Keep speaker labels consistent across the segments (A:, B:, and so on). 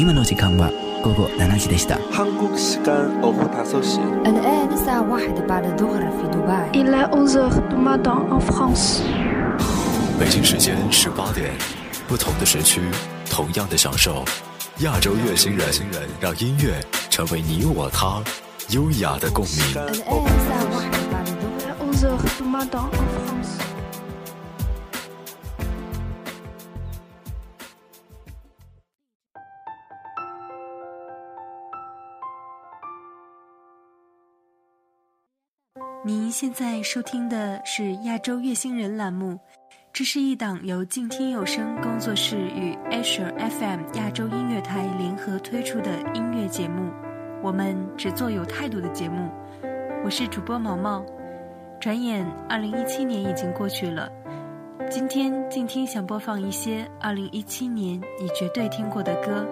A: 今の時間は午後七時でした。
B: 北京时间十八点。同時。同じ時。同時。同じ時。同じ時。同じ時。同じ時。同じ時。同じ時。同じ時。同じ
C: 時。同じ時。同
D: じ時。同じ時。同じ
E: 時。同じ時。同现在收听的是《亚洲乐星人》栏目，这是一档由静听有声工作室与 a s e r FM 亚洲音乐台联合推出的音乐节目。我们只做有态度的节目。我是主播毛毛。转眼，二零一七年已经过去了。今天，静听想播放一些二零一七年你绝对听过的歌，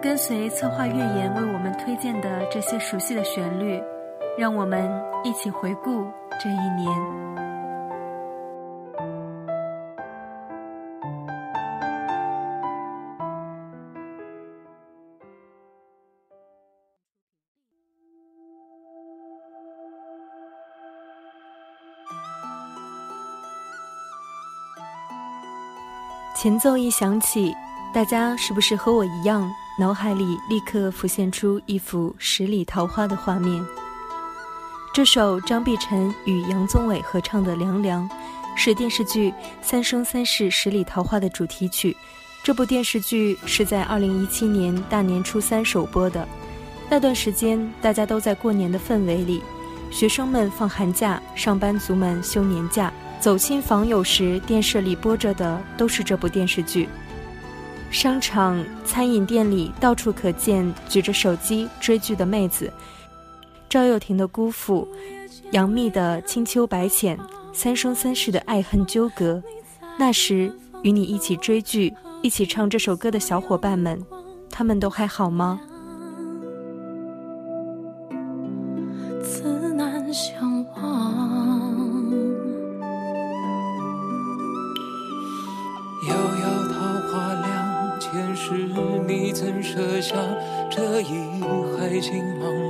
E: 跟随策划月言为我们推荐的这些熟悉的旋律。让我们一起回顾这一年。前奏一响起，大家是不是和我一样，脑海里立刻浮现出一幅十里桃花的画面？这首张碧晨与杨宗纬合唱的《凉凉》，是电视剧《三生三世十里桃花》的主题曲。这部电视剧是在2017年大年初三首播的。那段时间，大家都在过年的氛围里，学生们放寒假，上班族们休年假，走亲访友时，电视里播着的都是这部电视剧。商场、餐饮店里到处可见举着手机追剧的妹子。赵又廷的姑父，杨幂的青丘白浅，三生三世的爱恨纠葛。那时与你一起追剧、一起唱这首歌的小伙伴们，他们都还好吗？
D: 自难相忘，
F: 遥遥桃花两，前世你怎舍下这一海情茫？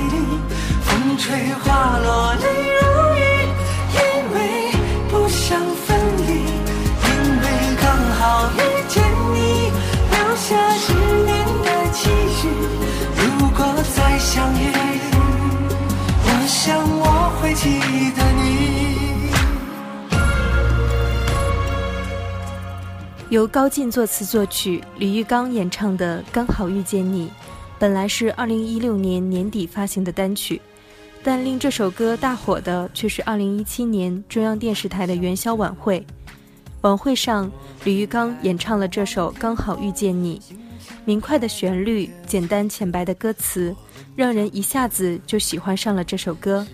G: 风吹花落泪如雨因为不想分离因为刚好遇见你留下十年的期许如果再相遇我想我会记得你
E: 由高进作词作曲李玉刚演唱的刚好遇见你本来是二零一六年年底发行的单曲但令这首歌大火的却是2017年中央电视台的元宵晚会，晚会上，李玉刚演唱了这首《刚好遇见你》，明快的旋律，简单浅白的歌词，让人一下子就喜欢上了这首歌。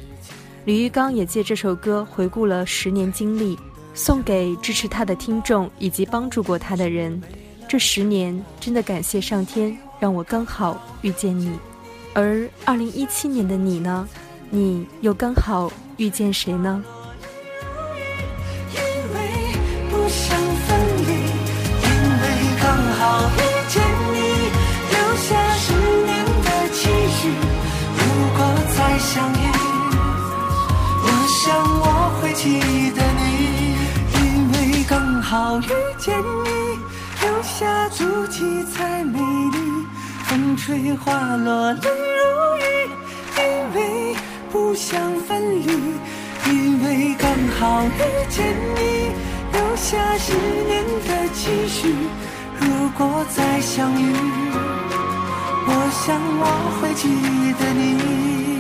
E: 李玉刚也借这首歌回顾了十年经历，送给支持他的听众以及帮助过他的人。这十年，真的感谢上天让我刚好遇见你。而2017年的你呢？你又刚好遇见谁呢？
G: 我我想会记得你，你，因因为为刚好遇见留下足迹才美丽。风吹花落泪如雨，不想分离，因为刚好遇见你，留下十年的期许。如果再相遇，我想我会记得你。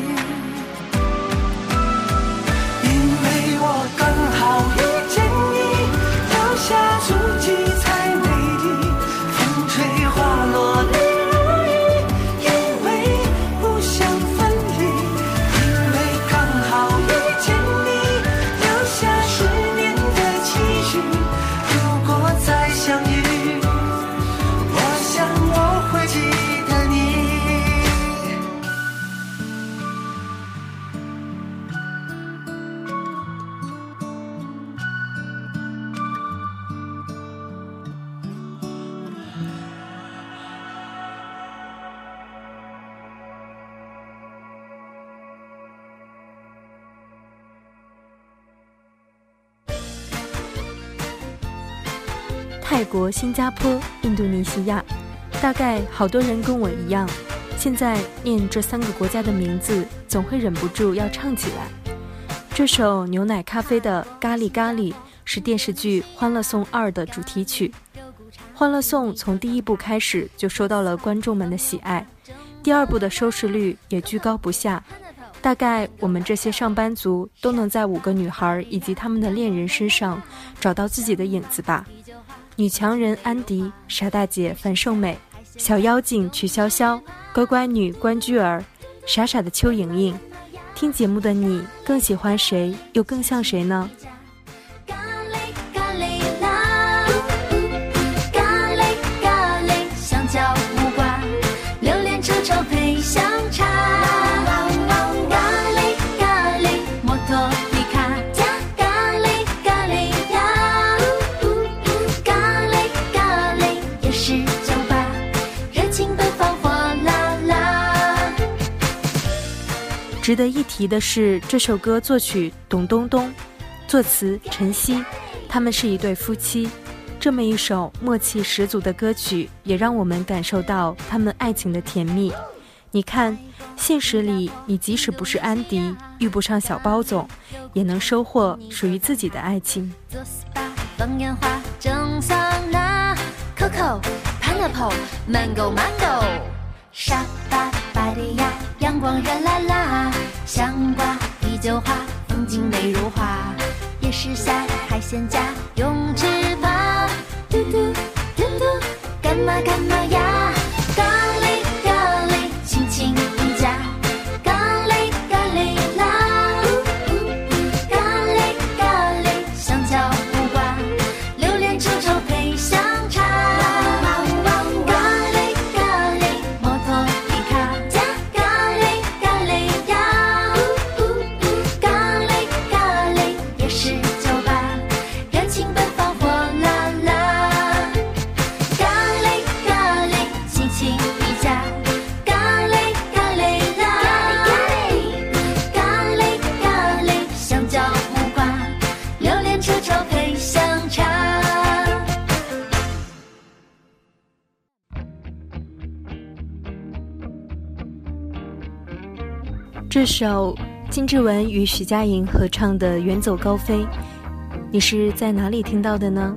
E: 泰国、新加坡、印度尼西亚，大概好多人跟我一样，现在念这三个国家的名字，总会忍不住要唱起来。这首牛奶咖啡的《咖喱咖喱》是电视剧《欢乐颂二》的主题曲。《欢乐颂》从第一部开始就受到了观众们的喜爱，第二部的收视率也居高不下。大概我们这些上班族都能在五个女孩以及他们的恋人身上找到自己的影子吧。女强人安迪，傻大姐樊胜美，小妖精曲筱绡，乖乖女关雎尔，傻傻的邱莹莹，听节目的你更喜欢谁，又更像谁呢？值得一提的是，这首歌作曲董冬冬，作词陈曦，他们是一对夫妻。这么一首默契十足的歌曲，也让我们感受到他们爱情的甜蜜。你看，现实里你即使不是安迪，遇不上小包总，也能收获属于自己的爱情。
D: 做 SPA, 呀，阳光热辣辣，香瓜啤酒花，风景美如画，夜市下海鲜架，泳池膀，嘟嘟嘟嘟，干嘛干嘛呀？
E: 首金志文与徐佳莹合唱的《远走高飞》，你是在哪里听到的呢？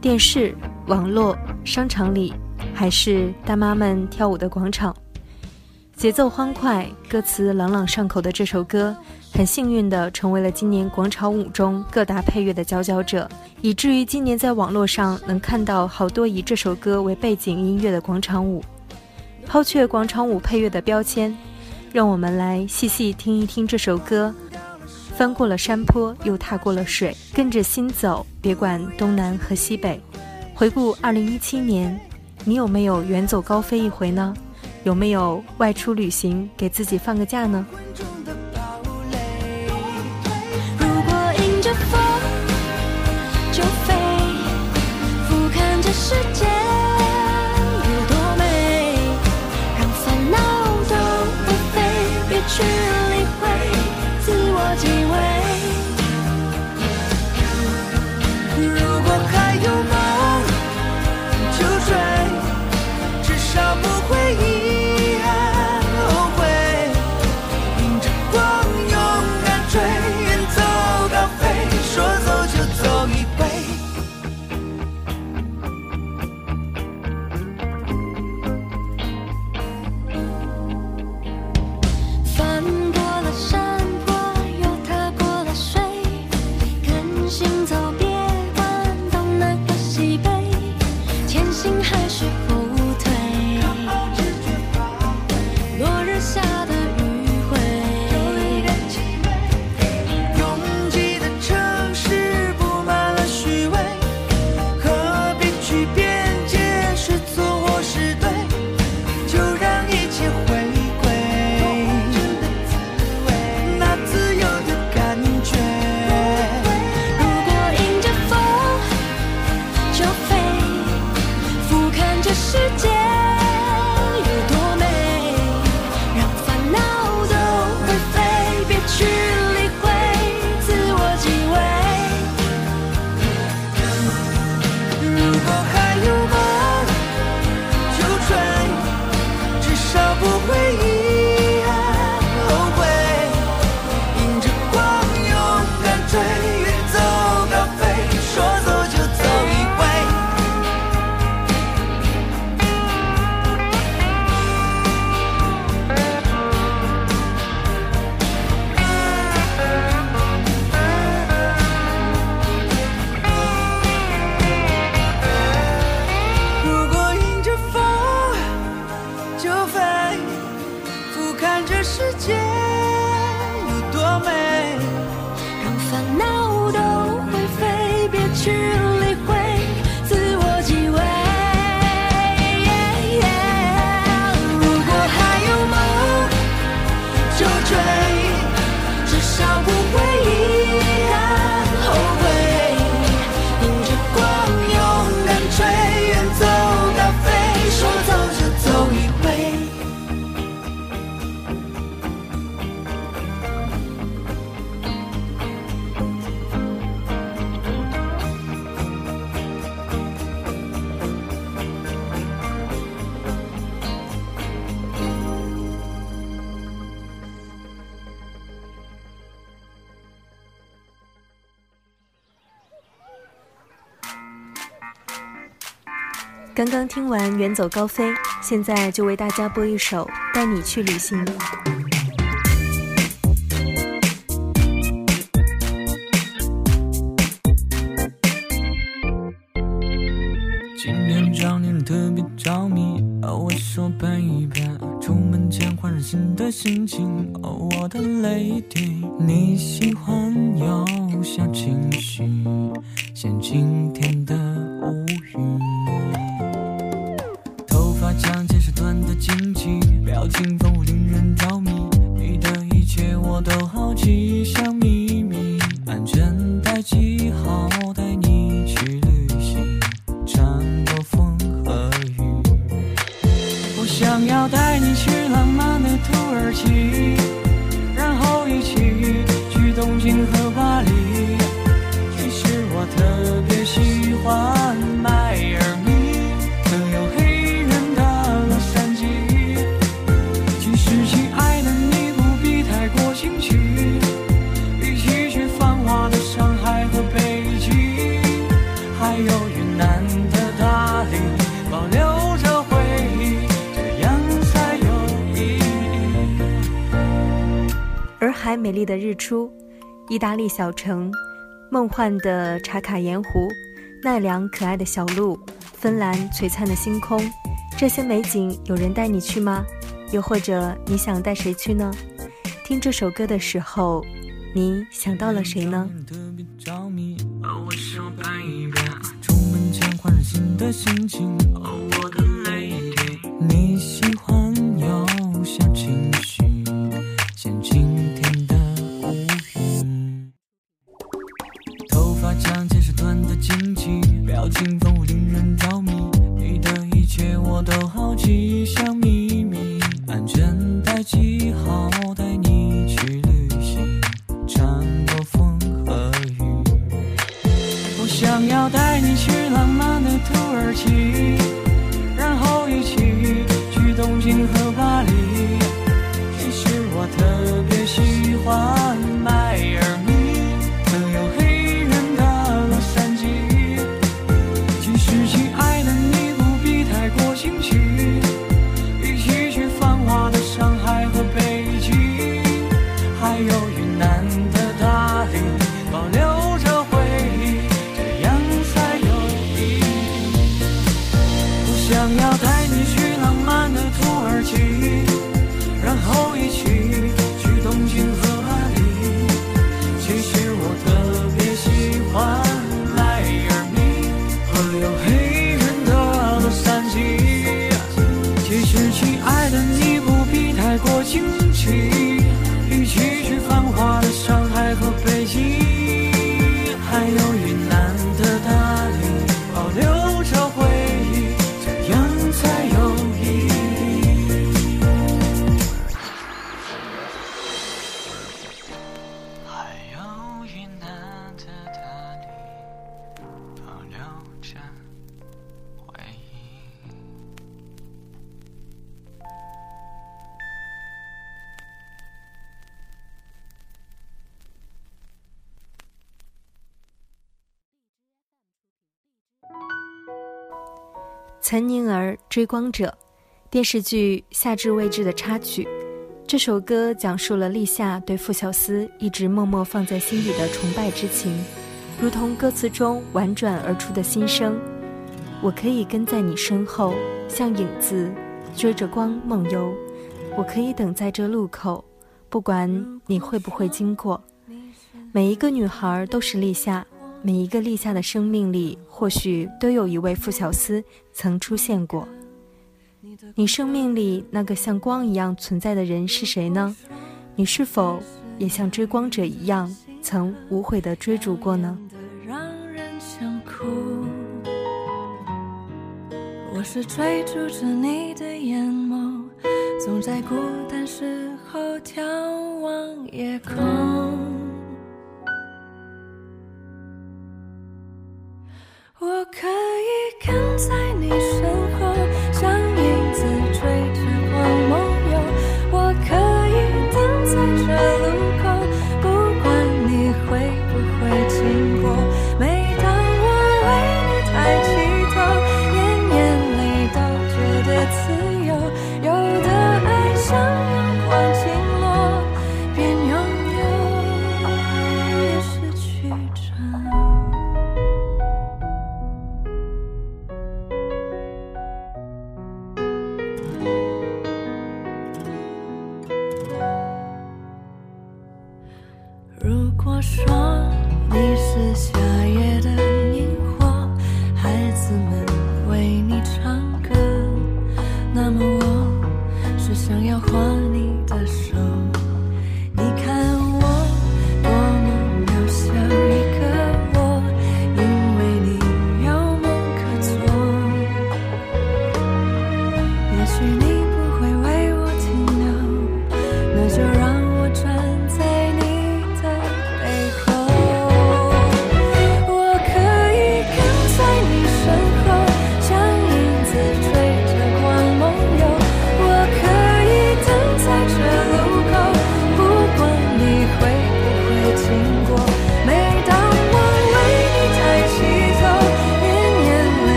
E: 电视、网络、商场里，还是大妈们跳舞的广场？节奏欢快、歌词朗朗上口的这首歌，很幸运地成为了今年广场舞中各大配乐的佼佼者，以至于今年在网络上能看到好多以这首歌为背景音乐的广场舞。抛却广场舞配乐的标签。让我们来细细听一听这首歌，翻过了山坡，又踏过了水，跟着心走，别管东南和西北。回顾二零一七年，你有没有远走高飞一回呢？有没有外出旅行，给自己放个假呢？刚刚听完《远走高飞》，现在就为大家播一首《带你去旅行》。
H: 今天找你特别着迷，我说拜拜，出门前换上新的心情。带你去浪漫的土耳其，然后一起去东京。
E: 美丽的日出，意大利小城，梦幻的茶卡盐湖，奈良可爱的小鹿，芬兰璀璨的星空，这些美景有人带你去吗？又或者你想带谁去呢？听这首歌的时候，你想到了谁呢？
H: 你喜欢。心情。
E: 岑宁儿《追光者》，电视剧《夏至未至》的插曲。这首歌讲述了立夏对傅小司一直默默放在心底的崇拜之情，如同歌词中婉转而出的心声：“我可以跟在你身后，像影子追着光梦游；我可以等在这路口，不管你会不会经过。”每一个女孩都是立夏。每一个立夏的生命里，或许都有一位傅小司曾出现过。你生命里那个像光一样存在的人是谁呢？你是否也像追光者一样，曾无悔地追逐过呢？
D: 我是追逐着你的眼眸，总在孤单时候眺望夜空。as 如果说你是夏夜的萤火，孩子们。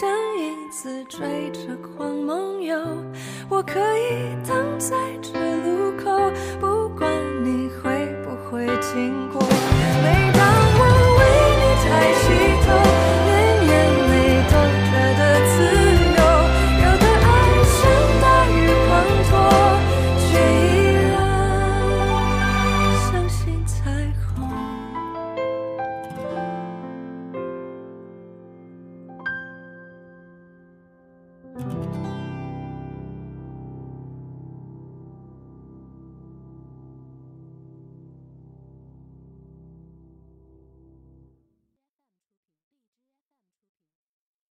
D: 像影子追着光梦游，我可以等在这路口。